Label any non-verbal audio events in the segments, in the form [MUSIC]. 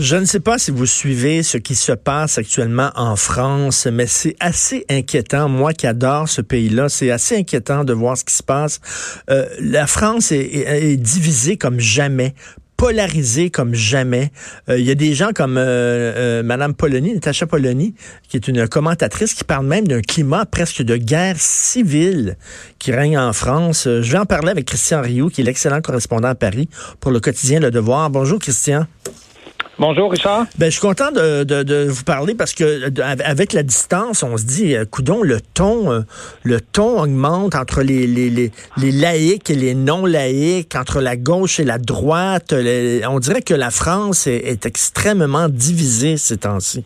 Je ne sais pas si vous suivez ce qui se passe actuellement en France, mais c'est assez inquiétant. Moi qui adore ce pays-là, c'est assez inquiétant de voir ce qui se passe. Euh, la France est, divisée comme jamais polarisée comme jamais. Euh, il y a des gens comme euh, euh, Madame Polony, Natacha Polony, qui est une commentatrice qui parle même d'un climat presque de guerre civile qui règne en France. Euh, je vais en parler avec Christian Rioux, qui est l'excellent correspondant à Paris pour le quotidien Le Devoir. Bonjour Christian. Bonjour Richard. Ben, je suis content de, de, de, vous parler parce que de, avec la distance, on se dit, euh, coudon, le ton, euh, le ton augmente entre les, les, les, les, laïcs et les non laïcs, entre la gauche et la droite. Les, on dirait que la France est, est extrêmement divisée ces temps-ci.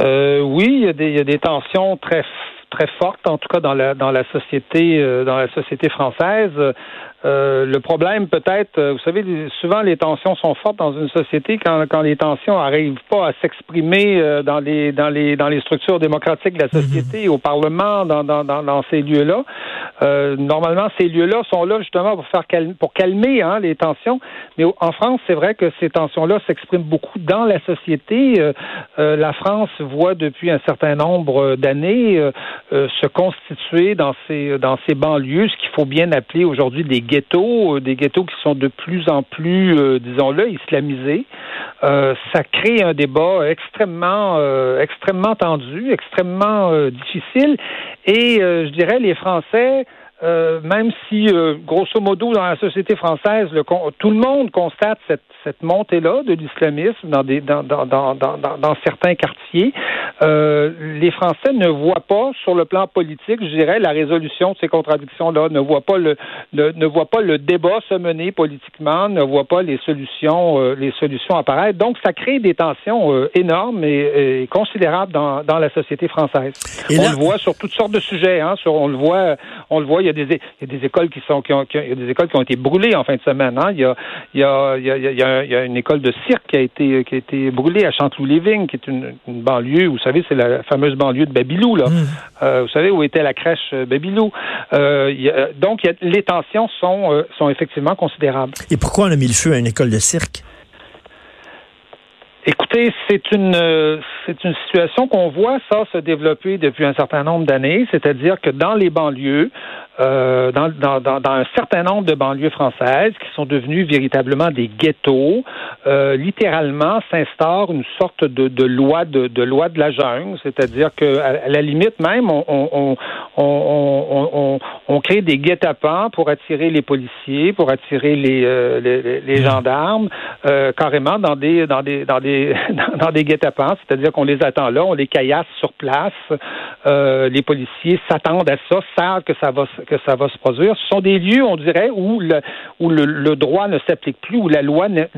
Euh, oui, il y, a des, il y a des tensions très très fortes, en tout cas dans la dans la société euh, dans la société française. Euh, le problème peut-être, euh, vous savez, souvent les tensions sont fortes dans une société quand, quand les tensions n'arrivent pas à s'exprimer euh, dans les dans les dans les structures démocratiques de la société, au Parlement, dans dans, dans, dans ces lieux-là. Euh, normalement, ces lieux-là sont là justement pour faire calmer, pour calmer hein, les tensions. Mais en France, c'est vrai que ces tensions-là s'expriment beaucoup dans la société. Euh, la France voit depuis un certain nombre d'années se constituer dans ces dans ces banlieues, ce qu'il faut bien appeler aujourd'hui des ghettos, euh, des ghettos qui sont de plus en plus, euh, disons-le, islamisés. Euh, ça crée un débat extrêmement, extrêmement tendu, extrêmement difficile. Et je dirais, les Français euh, même si, euh, grosso modo, dans la société française, le, tout le monde constate cette, cette montée-là de l'islamisme dans, des, dans, dans, dans, dans, dans certains quartiers, euh, les Français ne voient pas, sur le plan politique, je dirais, la résolution de ces contradictions-là, ne voient pas le, ne, ne voient pas le débat se mener politiquement, ne voient pas les solutions, les solutions apparaître. Donc, ça crée des tensions énormes et, et, considérables dans, la société française. Et on le voit sur toutes sortes de sujets. Hein, sur, on le voit, on le voit. Il y a des, il y a des écoles qui sont, qui ont, qui ont, il y a des écoles qui ont été brûlées en fin de semaine. Hein. Il y a, il y a, il y a, il y a, il y a une école de cirque qui a été, qui a été brûlée à Chanteloup-Lévin, qui est une, une, banlieue. Vous savez, c'est la fameuse banlieue de Babylou, là. Mmh. Euh, vous savez où était la crèche Babylou. Euh, il y a, donc, il y a, les tensions sont, euh, sont effectivement considérables. Et pourquoi on a mis le feu à une école de cirque? Écoutez, c'est une c'est une situation qu'on voit ça se développer depuis un certain nombre d'années, c'est-à-dire que dans les banlieues, euh, dans, dans, dans, un certain nombre de banlieues françaises qui sont devenues véritablement des ghettos, euh, littéralement s'instaure une sorte de, de loi de, de, loi de la jungle, c'est-à-dire que à, la limite même, on, on, on, on crée des guet-apens pour attirer les policiers, pour attirer les, euh, les, les, gendarmes, euh, carrément dans des dans des dans des [LAUGHS] dans des guet-apens, c'est-à-dire qu'on les attend là, on les caillasse sur place, euh, les policiers s'attendent à ça, savent que ça va que ça va se produire. Ce sont des lieux, on dirait, où le, où le, droit ne s'applique plus, où la loi n'est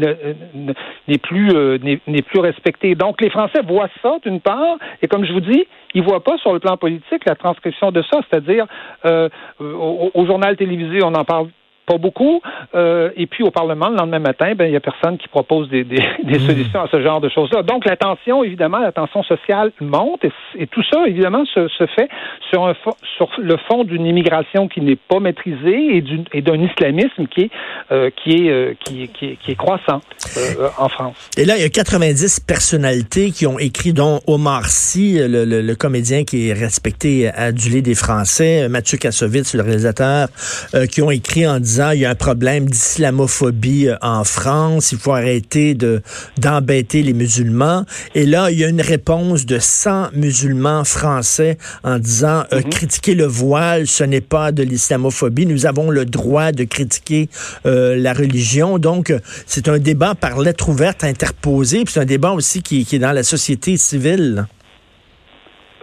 plus, euh, n'est plus respectée. Donc, les Français voient ça, d'une part, et comme je vous dis, ils voient pas sur le plan politique la transcription de ça, c'est-à-dire euh, au, journal télévisé, on en parle pas beaucoup. Euh, et puis au Parlement, le lendemain matin, ben il y a personne qui propose des, des, [LAUGHS] des mmh. solutions à ce genre de choses-là. Donc la tension, évidemment, la tension sociale monte et, et tout ça, évidemment, se, se fait sur, un, sur le fond d'une immigration qui n'est pas maîtrisée et d'un islamisme qui est, euh, qui, est, euh, qui, qui, qui, est croissant euh, en France. Et là, il y a 90 personnalités qui ont écrit, dont Omar Sy, le, le, le comédien qui est respecté, adulé des Français, Mathieu Kassovitz, le réalisateur, euh, qui ont écrit en disant il y a un problème d'islamophobie euh, en France, il faut arrêter de d'embêter les musulmans. Et là, il y a une réponse de 100 musulmans français en disant euh, mm -hmm. critiquer le voile, ce n'est pas de l'islamophobie. Nous avons le droit de critiquer euh, la religion. Donc, c'est un débat par lettre ouverte interposée. Puis c'est un débat aussi qui, qui est dans la société civile.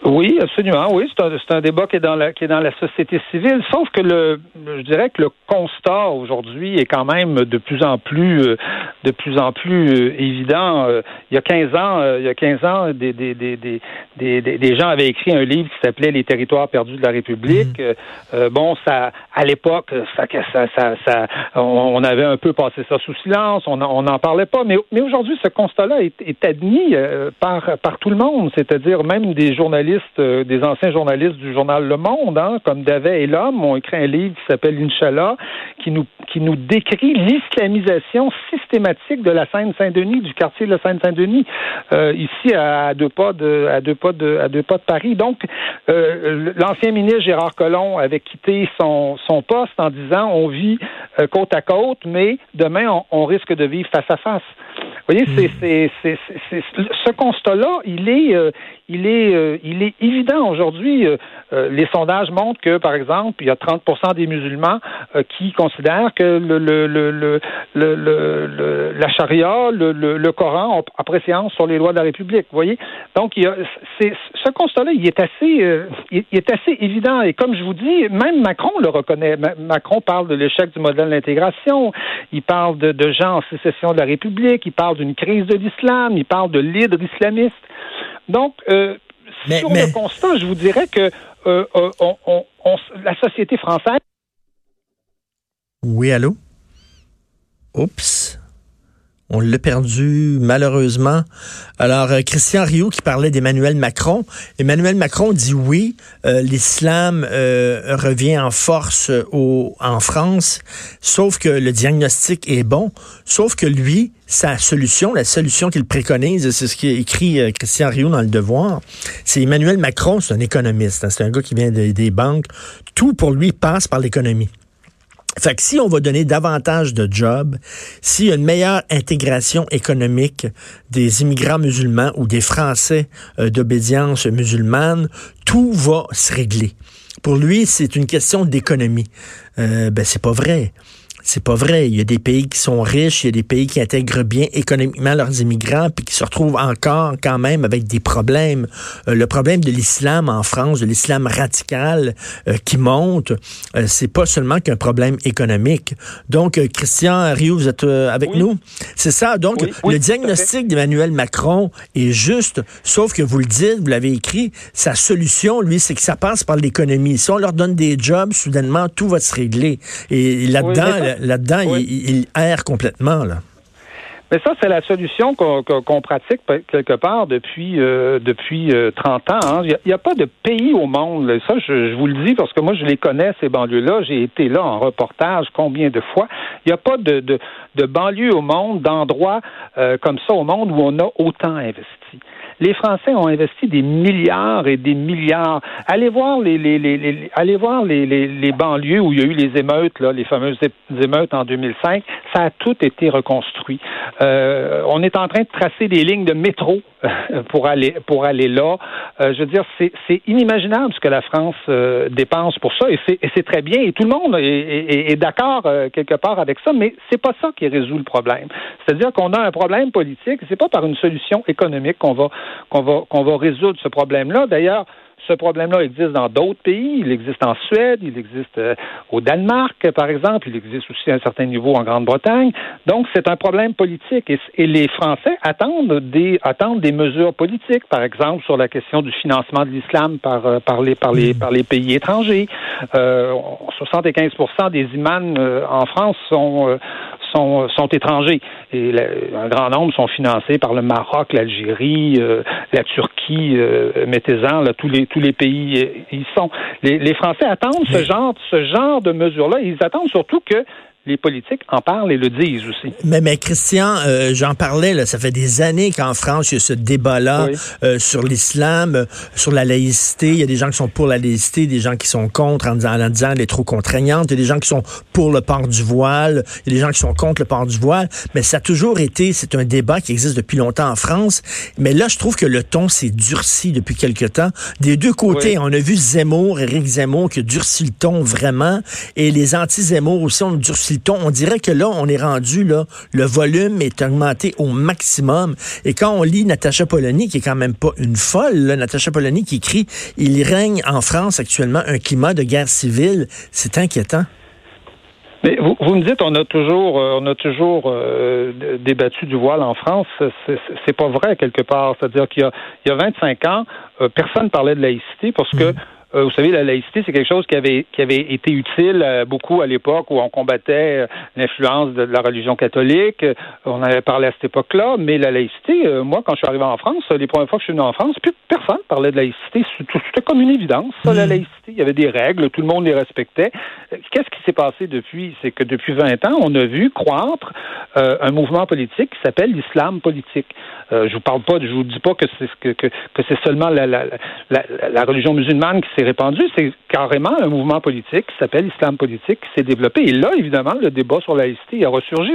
Oui, absolument. Oui, c'est un, c'est un débat qui est dans la qui est dans la société civile. Sauf que le, je dirais que le constat aujourd'hui est quand même de plus en plus euh, de plus en plus euh, évident. Euh, il y a 15 ans, il y a 15 ans, des des, des, des, des, gens avaient écrit un livre qui s'appelait Les territoires perdus de la République. Mmh. bon, ça à l'époque, ça, ça, ça, ça, on avait un peu passé ça sous silence. On n'en parlait pas. Mais mais aujourd'hui, ce constat-là est, est admis par par tout le monde, c'est-à-dire même des journalistes euh, des anciens journalistes du journal Le Monde, hein, comme Davet et l'homme, ont écrit un livre qui s'appelle Inch'Allah, qui nous, qui nous décrit l'islamisation systématique de la Seine-Saint-Denis, du quartier de la Seine-Saint-Denis, euh, ici à deux pas de, à deux pas de, à deux pas de Paris. Donc, euh, l'ancien ministre Gérard Collomb avait quitté son, son poste en disant on vit côte à côte, mais demain on, on risque de vivre face à face. Vous voyez, c'est, c'est, c'est, ce constat-là, il est, euh, il est, euh, il est évident aujourd'hui. Euh, les sondages montrent que, par exemple, il y a 30 des musulmans qui considèrent que le, le, le, le, la charia, le, Coran ont appréciation sur les lois de la République. Vous voyez, donc il y a, ce constat-là, il est assez, il est assez évident. Et comme je vous dis, même Macron le reconnaît. Macron parle de l'échec du modèle d'intégration. Il parle de, de gens en sécession de la République. Il parle d'une crise de l'islam, il parle de l'hydre islamiste. Donc, euh, sur le constat, je vous dirais que euh, euh, la société française. Oui, allô? Oups. On l'a perdu, malheureusement. Alors, euh, Christian Rio qui parlait d'Emmanuel Macron. Emmanuel Macron dit oui, euh, l'islam euh, revient en force en France, sauf que le diagnostic est bon, sauf que lui, sa solution, la solution qu'il préconise, c'est ce qu'écrit Christian Rio dans Le Devoir, c'est Emmanuel Macron, c'est un économiste, hein, c'est un gars qui vient des banques. Tout pour lui passe par l'économie. Fait que si on va donner davantage de jobs, s'il y a une meilleure intégration économique des immigrants musulmans ou des Français euh, d'obédience musulmane, tout va se régler. Pour lui, c'est une question d'économie. Euh, ben c'est pas vrai. C'est pas vrai. Il y a des pays qui sont riches, il y a des pays qui intègrent bien économiquement leurs immigrants, puis qui se retrouvent encore quand même avec des problèmes. Euh, le problème de l'islam en France, de l'islam radical euh, qui monte, euh, c'est pas seulement qu'un problème économique. Donc, Christian Rio, vous êtes avec nous? C'est ça. Donc, le diagnostic d'Emmanuel Macron est juste, sauf que vous le dites, vous l'avez écrit, sa solution, lui, c'est que ça passe par l'économie. Si on leur donne des jobs, soudainement, tout va se régler. Et là-dedans, là-dedans, il, erre complètement. Là. Mais ça, c'est la solution qu'on pratique quelque part depuis euh, depuis 30 euh, ans. Hein. Il n'y a, pas de pays au monde. Ça, je, vous le dis parce que moi, je les connais, ces banlieues-là. J'ai été là en reportage combien de fois. Il n'y a pas de, de, de banlieue au monde, d'endroits euh, comme ça au monde où on a autant investi. Les Français ont investi des milliards et des milliards. Allez voir les, les, les, allez voir les, les, les, banlieues où il y a eu les émeutes, là, les fameuses émeutes en 2005. Ça a tout été reconstruit. Euh, on est en train de tracer des lignes de métro pour aller pour aller là. Euh, je veux dire, c'est inimaginable ce que la France euh, dépense pour ça, et c'est très bien. Et tout le monde est, est, est d'accord euh, quelque part avec ça, mais c'est pas ça qui résout le problème. C'est-à-dire qu'on a un problème politique. C'est pas par une solution économique qu'on va qu'on va, qu'on va résoudre ce problème-là. D'ailleurs, ce problème-là existe dans d'autres pays. Il existe en Suède, il existe euh, au Danemark, par exemple. Il existe aussi à un certain niveau en Grande-Bretagne. Donc, c'est un problème politique. Et, les Français attendent des, attendent des mesures politiques, par exemple, sur la question du financement de l'islam par, euh, par, les, par, les, par les pays étrangers. Euh, 75 des imams euh, en France sont, sont, sont étrangers. Et un grand nombre sont financés par le Maroc, l'Algérie, euh, la Turquie, euh, mettez-en, tous les tous les pays euh, y sont. Les, les Français attendent ce genre ce genre de mesures-là. Ils attendent surtout que les politiques en parlent et le disent aussi. Mais, mais Christian, euh, j'en parlais, là, ça fait des années qu'en France, il y a ce débat-là euh, sur l'islam, euh, sur la laïcité. Il y a des gens qui sont pour la laïcité, des gens qui sont contre en disant, en disant elle est trop contraignante. Il y a des gens qui sont pour le port du voile. Il y a des gens qui sont contre le port du voile. Mais ça a toujours été, c'est un débat qui existe depuis longtemps en France. Mais là, je trouve que le ton s'est durci depuis quelque temps. Des deux côtés, on a vu Zemmour, Éric Zemmour, qui a durci le ton vraiment. Et les anti-Zemmour aussi ont durci aussi le ton. On dirait que là, on est rendu, là, le volume est augmenté au maximum. Et quand on lit Natacha Polony, qui est quand même pas une folle, là, Natacha Polony qui écrit « Il règne en France actuellement un climat de guerre civile », c'est inquiétant. Mais vous, vous, me dites, on a toujours, euh, on a toujours euh, débattu du voile en France. C'est pas vrai quelque part. C'est-à-dire qu'il y a, il y a 25 ans, euh, personne parlait de laïcité parce que mmh. Euh, vous savez, la laïcité, c'est quelque chose qui avait, qui avait été utile euh, beaucoup à l'époque où on combattait euh, l'influence de, la religion catholique. On avait parlé à cette époque-là, mais la laïcité, moi, quand je suis arrivé en France, les premières fois que je suis venu en France, plus personne parlait de laïcité. C'était comme une évidence, ça, la mm. laïcité. Il y avait des règles, tout le monde les respectait. Qu'est-ce qui s'est passé depuis? C'est que depuis 20 ans, on a vu croître un mouvement politique qui s'appelle l'islam politique. je vous parle pas, je vous dis pas que c'est que, que, que c'est seulement la, la, la, la religion musulmane qui répandu, c'est carrément un mouvement politique qui s'appelle Islam politique qui s'est développé. Et là, évidemment, le débat sur la laïcité a ressurgi.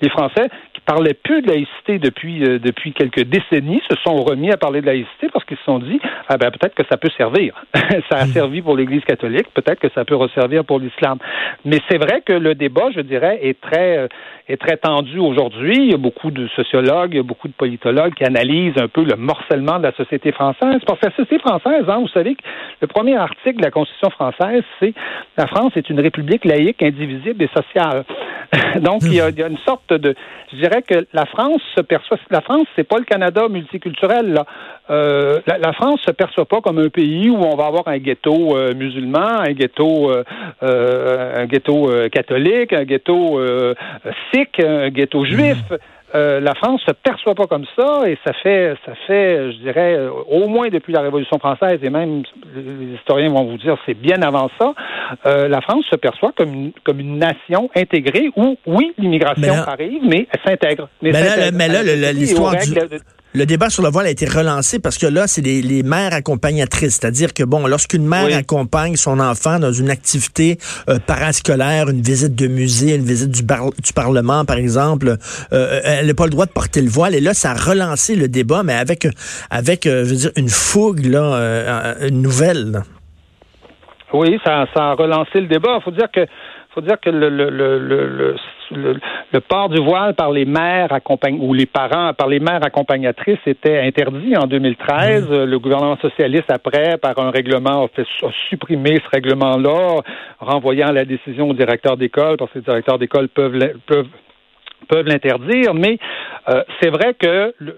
Les Français parlaient plus de laïcité depuis, euh, depuis quelques décennies se sont remis à parler de laïcité parce qu'ils se sont dit, ah ben, peut-être que ça peut servir. [LAUGHS] ça a hmm. servi pour l'Église catholique, peut-être que ça peut resservir pour l'islam. Mais c'est vrai que le débat, je dirais, est très, euh, est très tendu aujourd'hui. Il y a beaucoup de sociologues, il y a beaucoup de politologues qui analysent un peu le morcellement de la société française. Parce que la société française, hein, vous savez que le premier article de la Constitution française, c'est la France est une république laïque, indivisible et sociale. [LAUGHS] Donc, il y, a, une sorte de, je dirais que la France se perçoit, la France, c'est pas le Canada multiculturel. Euh, la, la, France se perçoit pas comme un pays où on va avoir un ghetto euh, musulman, un ghetto, euh, un ghetto catholique, un ghetto sikh, un ghetto juif. Mmh. Euh, la France se perçoit pas comme ça et ça fait, ça fait, je dirais, euh, au moins depuis la Révolution française et même les historiens vont vous dire c'est bien avant ça, euh, la France se perçoit comme une, comme une nation intégrée où oui l'immigration arrive mais elle s'intègre. Mais, mais, là, l'histoire du le débat sur le voile a été relancé parce que là, c'est les, mères accompagnatrices. C'est-à-dire que, bon, lorsqu'une mère accompagne son enfant dans une activité euh, parascolaire, une visite de musée, une visite du, du Parlement, par exemple, euh, elle n'a pas le droit de porter le voile. Et là, ça a relancé le débat, mais avec, avec euh, je veux dire, une fougue, là, une nouvelle. Oui, ça, ça a relancé le débat. Il faut dire que faut dire que le, le, le, le, port du voile par les mères ou les parents par les mères accompagnatrices était interdit en 2013. Mmh. Le gouvernement socialiste, après, par un règlement, a, fait, a supprimé ce règlement-là, renvoyant la décision au directeur d'école, parce que les directeurs d'école peuvent, peuvent peuvent l'interdire, mais euh, c'est vrai que le,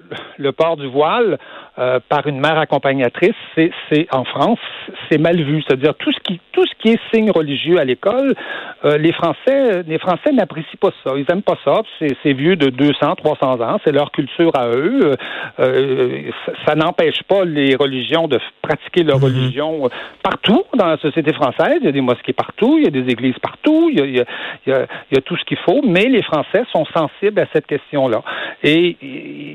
port du voile euh, par une mère accompagnatrice, c'est, en France, c'est mal vu. C'est-à-dire tout ce qui tout ce qui est signe religieux à l'école, euh, les Français les Français n'apprécient pas ça. Ils aiment pas ça. C'est, vieux de 200, 300 ans. C'est leur culture à eux. ça, n'empêche pas les religions de pratiquer leur mm-hmm. religion partout dans la société française. Il y a des mosquées partout, il y a des églises partout, il y a, il y a, il y a, il y a tout ce qu'il faut. Mais les Français sont sensibles à cette question-là. Et,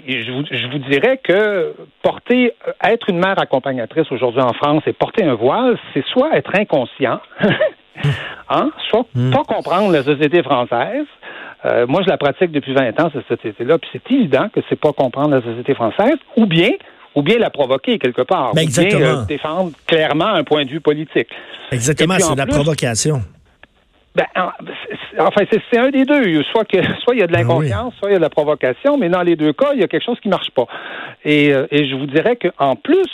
je, vous, je, vous, dirais que porter, euh, être une mère accompagnatrice aujourd'hui en France et porter un voile, c'est soit être inconscient, [LAUGHS] hein, soit hmm. pas comprendre la société française. Euh, moi, je la pratique depuis 20 ans, cette société-là, puis c'est évident que c'est pas comprendre la société française, ou bien ou bien la provoquer quelque part, ben, ou bien euh, défendre clairement un point de vue politique. Exactement, c'est de la provocation. Ben, enfin, c'est un des deux. Soit que, [LAUGHS] soit il y a de ben l'inconscience, soit il y a de la provocation, mais dans les deux cas, il y a quelque chose qui marche pas. Et, euh, et je vous dirais qu'en plus,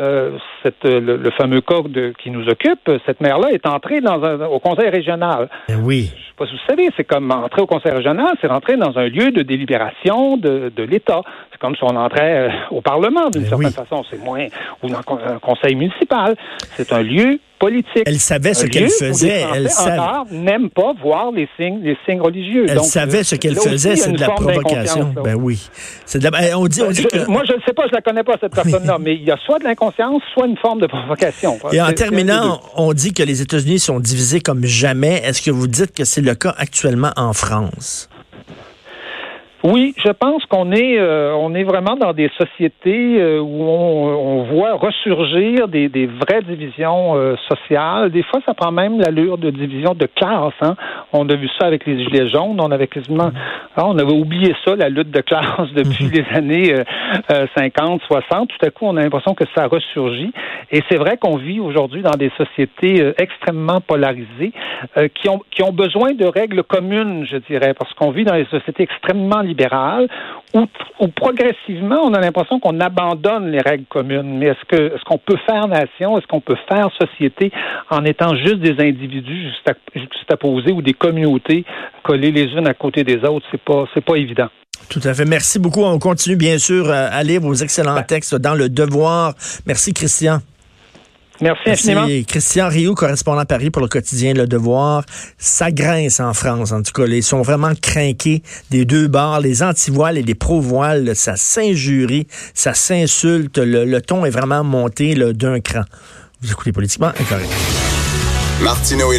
euh, cette, le, fameux cas qui nous occupe, cette mère-là est entrée dans un, au conseil régional. Ben oui. Je sais pas si vous savez, c'est comme entrer au conseil régional, c'est rentrer dans un lieu de délibération de, de l'État. C'est comme si on entrait euh, au Parlement d'une certaine façon. C'est moins ou dans un conseil municipal. C'est un lieu politique. Elle savait ce qu'elle faisait. Elle savait. n'aime pas voir les signes, les signes religieux. Elle savait ce qu'elle faisait, c'est de la provocation. Ben oui. C'est de la... on dit, on dit que... Moi, je ne sais pas, je la connais pas cette [LAUGHS] personne-là, mais il y a soit de l'inconscience, soit une forme de provocation. Et en terminant, on dit que les États-Unis sont divisés comme jamais. Est-ce que vous dites que c'est le cas actuellement en France? Oui, je pense qu'on est euh, on est vraiment dans des sociétés euh, où on, voit ressurgir des, des vraies divisions euh, sociales. Des fois, ça prend même l'allure de division de classe. Hein. On a vu ça avec les gilets jaunes. On avait quasiment, ah, on avait oublié ça, la lutte de classe [LAUGHS] depuis mhm. les années 50, 60. Tout à coup, on a l'impression que ça ressurgit. Et c'est vrai qu'on vit aujourd'hui dans des sociétés extrêmement polarisées qui ont qui ont besoin de règles communes, je dirais, parce qu'on vit dans des sociétés extrêmement libérale, où, progressivement, on a l'impression qu'on abandonne les règles communes. Mais est-ce que est-ce qu'on peut faire nation, est-ce qu'on peut faire société en étant juste des individus juxtaposés ou des communautés collées les unes à côté des autres? C'est pas c'est pas évident. Tout à fait. Merci beaucoup. On continue bien sûr à lire vos excellents ben. textes dans le Devoir. Merci, Christian. Merci infiniment. Christian Rioux, correspondant à Paris pour le quotidien Le Devoir. Ça grince en France, en tout cas. Ils sont vraiment craqués des deux bords. Les anti-voiles et les pro-voiles, ça s'injurie, ça s'insulte. Le, ton est vraiment monté d'un cran. Vous écoutez politiquement incorrect. Martino